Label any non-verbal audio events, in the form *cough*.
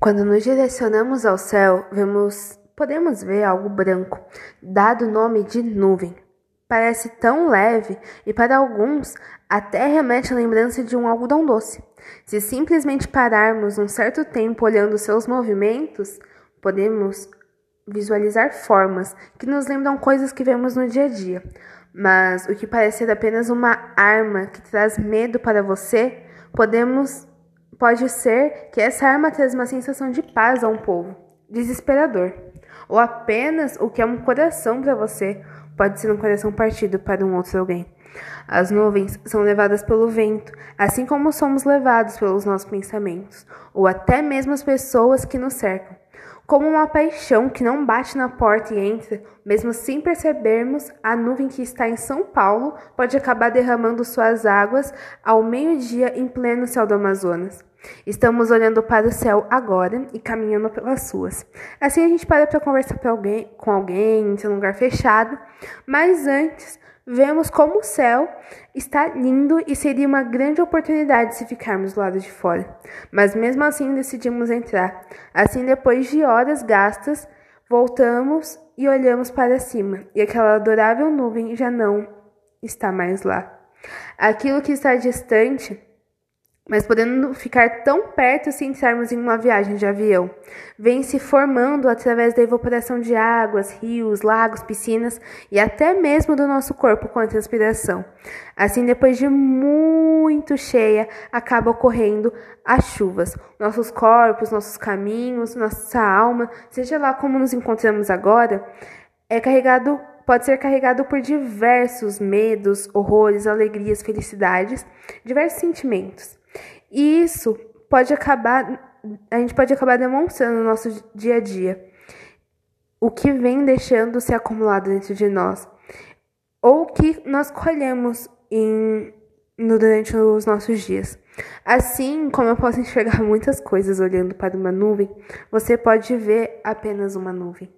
Quando nos direcionamos ao céu, vemos, podemos ver algo branco, dado o nome de nuvem. Parece tão leve e para alguns até remete à lembrança de um algodão doce. Se simplesmente pararmos um certo tempo olhando seus movimentos, podemos visualizar formas que nos lembram coisas que vemos no dia a dia. Mas o que parece ser apenas uma arma que traz medo para você, podemos Pode ser que essa arma traz uma sensação de paz a um povo, desesperador. Ou apenas o que é um coração para você pode ser um coração partido para um outro alguém. As nuvens são levadas pelo vento, assim como somos levados pelos nossos pensamentos, ou até mesmo as pessoas que nos cercam. Como uma paixão que não bate na porta e entra, mesmo sem percebermos, a nuvem que está em São Paulo pode acabar derramando suas águas ao meio-dia em pleno céu do Amazonas. Estamos olhando para o céu agora e caminhando pelas ruas. Assim a gente para para conversar alguém, com alguém em um lugar fechado, mas antes vemos como o céu está lindo e seria uma grande oportunidade se ficarmos do lado de fora. Mas mesmo assim decidimos entrar. Assim, depois de horas gastas, voltamos e olhamos para cima, e aquela adorável nuvem já não está mais lá. Aquilo que está distante mas podendo ficar tão perto se entrarmos em uma viagem de avião. Vem se formando através da evaporação de águas, rios, lagos, piscinas e até mesmo do nosso corpo com a transpiração. Assim, depois de muito cheia, acaba ocorrendo as chuvas. Nossos corpos, nossos caminhos, nossa alma, seja lá como nos encontramos agora, é carregado pode ser carregado por diversos medos, horrores, alegrias, felicidades, diversos sentimentos. E isso pode acabar, a gente pode acabar demonstrando no nosso dia a dia o que vem deixando se acumulado dentro de nós, ou que nós colhemos em, no, durante os nossos dias. Assim como eu posso enxergar *laughs* muitas coisas olhando para uma nuvem, você pode ver apenas uma nuvem.